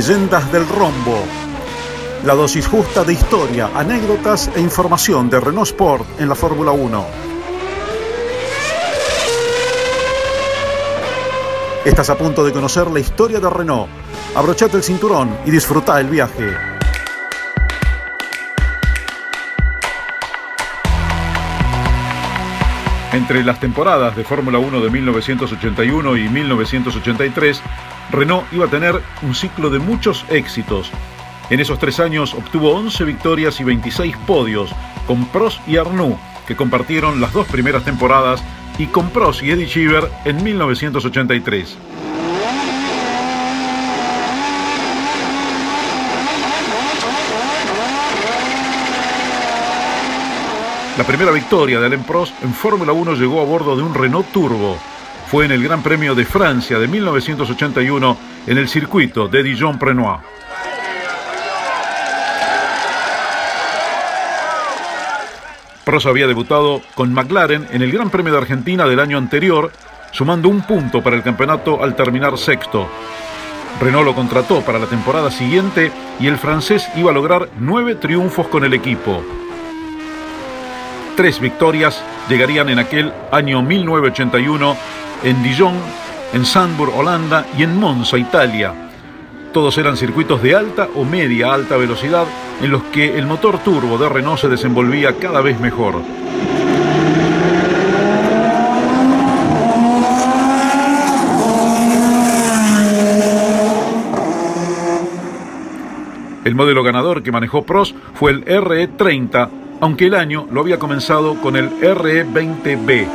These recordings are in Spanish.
Leyendas del Rombo. La dosis justa de historia, anécdotas e información de Renault Sport en la Fórmula 1. Estás a punto de conocer la historia de Renault. Abrochate el cinturón y disfruta el viaje. Entre las temporadas de Fórmula 1 de 1981 y 1983, Renault iba a tener un ciclo de muchos éxitos. En esos tres años obtuvo 11 victorias y 26 podios, con Prost y Arnoux, que compartieron las dos primeras temporadas y con Prost y Eddie Cheever en 1983. La primera victoria de Alain Prost en Fórmula 1 llegó a bordo de un Renault Turbo. Fue en el Gran Premio de Francia de 1981 en el circuito de Dijon-Prenois. Prost había debutado con McLaren en el Gran Premio de Argentina del año anterior, sumando un punto para el campeonato al terminar sexto. Renault lo contrató para la temporada siguiente y el francés iba a lograr nueve triunfos con el equipo. Tres victorias llegarían en aquel año 1981 en Dijon, en Sandburg, Holanda y en Monza, Italia. Todos eran circuitos de alta o media alta velocidad en los que el motor turbo de Renault se desenvolvía cada vez mejor. El modelo ganador que manejó Prost fue el RE30, aunque el año lo había comenzado con el RE20B.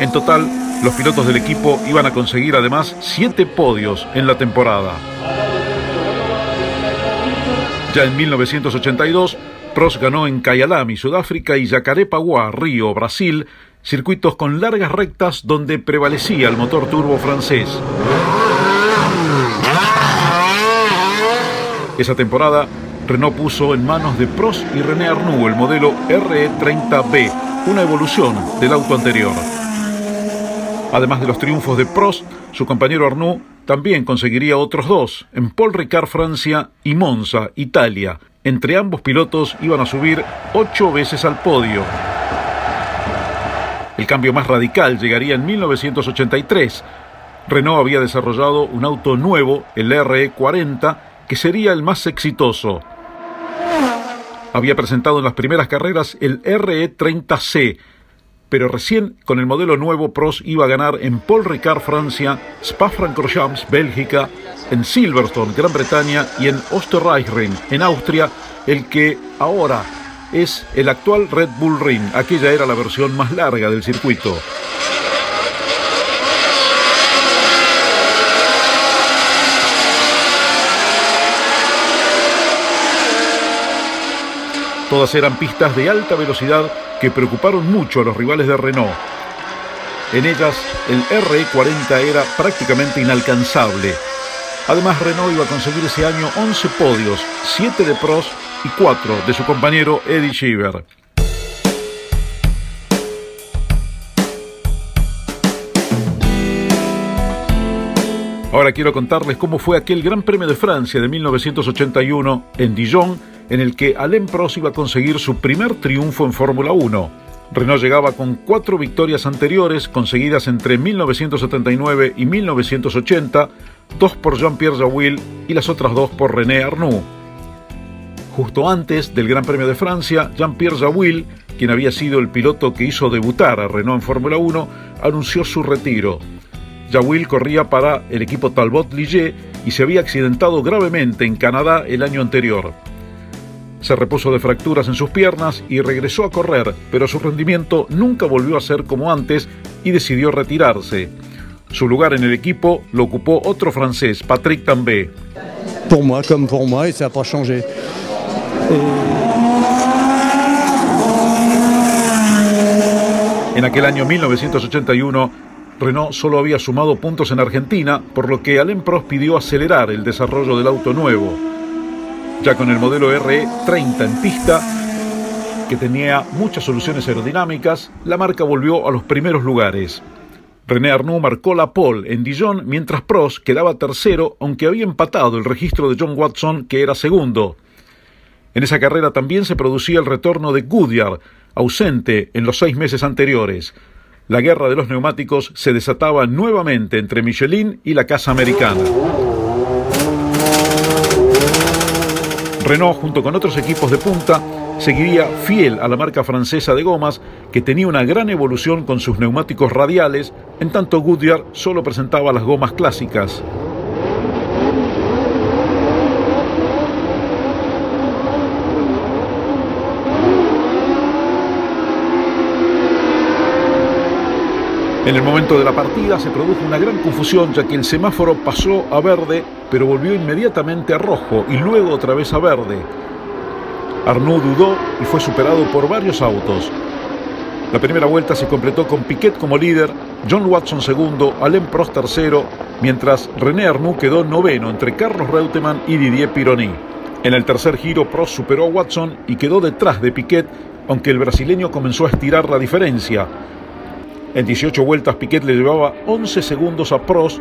En total, los pilotos del equipo iban a conseguir además siete podios en la temporada. Ya en 1982, Prost ganó en Kyalami, Sudáfrica, y Jacarepaguá, Río, Brasil, circuitos con largas rectas donde prevalecía el motor turbo francés. Esa temporada, Renault puso en manos de Prost y René Arnoux el modelo RE30B, una evolución del auto anterior. Además de los triunfos de Prost, su compañero Arnoux también conseguiría otros dos, en Paul Ricard Francia y Monza, Italia. Entre ambos pilotos iban a subir ocho veces al podio. El cambio más radical llegaría en 1983. Renault había desarrollado un auto nuevo, el RE40, que sería el más exitoso. Había presentado en las primeras carreras el RE30C, pero recién con el modelo nuevo Prost iba a ganar en Paul Ricard Francia, Spa-Francorchamps Bélgica, en Silverstone Gran Bretaña y en Osterreichring en Austria, el que ahora es el actual Red Bull Ring. Aquella era la versión más larga del circuito. Todas eran pistas de alta velocidad que preocuparon mucho a los rivales de Renault. En ellas, el RE40 era prácticamente inalcanzable. Además, Renault iba a conseguir ese año 11 podios, 7 de Prost y 4 de su compañero Eddie Cheever. Ahora quiero contarles cómo fue aquel Gran Premio de Francia de 1981 en Dijon, en el que Alain Prost iba a conseguir su primer triunfo en Fórmula 1. Renault llegaba con cuatro victorias anteriores conseguidas entre 1979 y 1980, dos por Jean-Pierre Jawil y las otras dos por René Arnoux. Justo antes del Gran Premio de Francia, Jean-Pierre Jawil, quien había sido el piloto que hizo debutar a Renault en Fórmula 1, anunció su retiro. Jawil corría para el equipo Talbot Ligier y se había accidentado gravemente en Canadá el año anterior. Se repuso de fracturas en sus piernas y regresó a correr, pero su rendimiento nunca volvió a ser como antes y decidió retirarse. Su lugar en el equipo lo ocupó otro francés, Patrick Tambay. Pour moi, comme pour moi, et ça n'a pas changé. En aquel año 1981, Renault solo había sumado puntos en Argentina, por lo que Alain Prost pidió acelerar el desarrollo del auto nuevo. Ya con el modelo RE30 en pista, que tenía muchas soluciones aerodinámicas, la marca volvió a los primeros lugares. René Arnoux marcó la pole en Dijon mientras Prost quedaba tercero, aunque había empatado el registro de John Watson, que era segundo. En esa carrera también se producía el retorno de Goodyear, ausente en los seis meses anteriores. La guerra de los neumáticos se desataba nuevamente entre Michelin y la casa americana. Renault, junto con otros equipos de punta, seguiría fiel a la marca francesa de gomas, que tenía una gran evolución con sus neumáticos radiales, en tanto Goodyear solo presentaba las gomas clásicas. En el momento de la partida se produjo una gran confusión ya que el semáforo pasó a verde pero volvió inmediatamente a rojo y luego otra vez a verde. Arnaud dudó y fue superado por varios autos. La primera vuelta se completó con Piquet como líder, John Watson segundo, Alain Prost tercero, mientras René Arnoux quedó noveno entre Carlos Reutemann y Didier Pironi. En el tercer giro Prost superó a Watson y quedó detrás de Piquet, aunque el brasileño comenzó a estirar la diferencia. En 18 vueltas Piquet le llevaba 11 segundos a Prost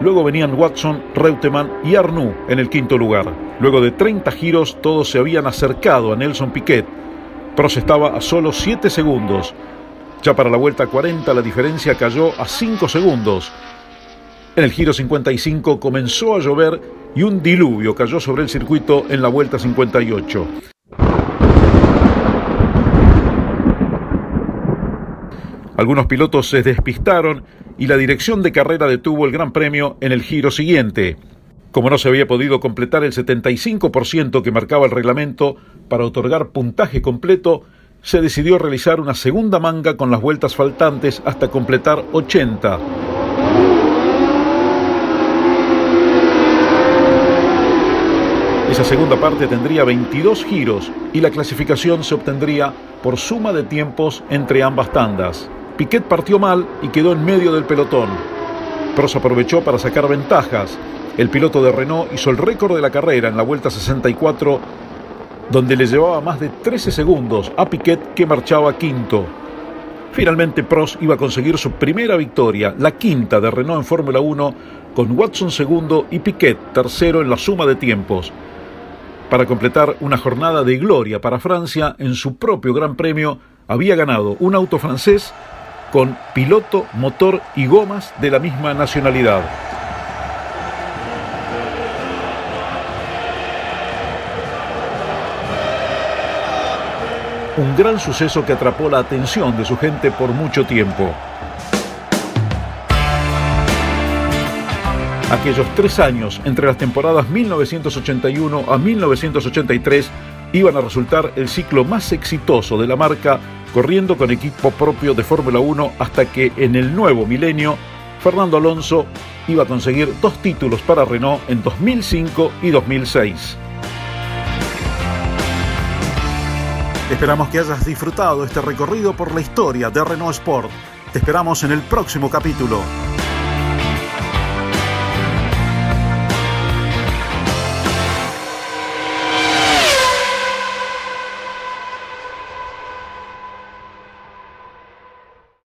Luego venían Watson, Reutemann y Arnoux en el quinto lugar. Luego de 30 giros todos se habían acercado a Nelson Piquet. Prost estaba a solo 7 segundos. Ya para la vuelta 40 la diferencia cayó a 5 segundos. En el giro 55 comenzó a llover y un diluvio cayó sobre el circuito en la vuelta 58. Algunos pilotos se despistaron y la dirección de carrera detuvo el Gran Premio en el giro siguiente. Como no se había podido completar el 75% que marcaba el reglamento para otorgar puntaje completo, se decidió realizar una segunda manga con las vueltas faltantes hasta completar 80. Esa segunda parte tendría 22 giros y la clasificación se obtendría por suma de tiempos entre ambas tandas. Piquet partió mal y quedó en medio del pelotón. Prost aprovechó para sacar ventajas. El piloto de Renault hizo el récord de la carrera en la vuelta 64, donde le llevaba más de 13 segundos a Piquet que marchaba quinto. Finalmente Prost iba a conseguir su primera victoria, la quinta de Renault en Fórmula 1, con Watson segundo y Piquet tercero en la suma de tiempos. Para completar una jornada de gloria para Francia, en su propio Gran Premio había ganado un auto francés con piloto, motor y gomas de la misma nacionalidad. Un gran suceso que atrapó la atención de su gente por mucho tiempo. Aquellos tres años entre las temporadas 1981 a 1983 iban a resultar el ciclo más exitoso de la marca corriendo con equipo propio de Fórmula 1 hasta que en el nuevo milenio Fernando Alonso iba a conseguir dos títulos para Renault en 2005 y 2006. Esperamos que hayas disfrutado este recorrido por la historia de Renault Sport. Te esperamos en el próximo capítulo.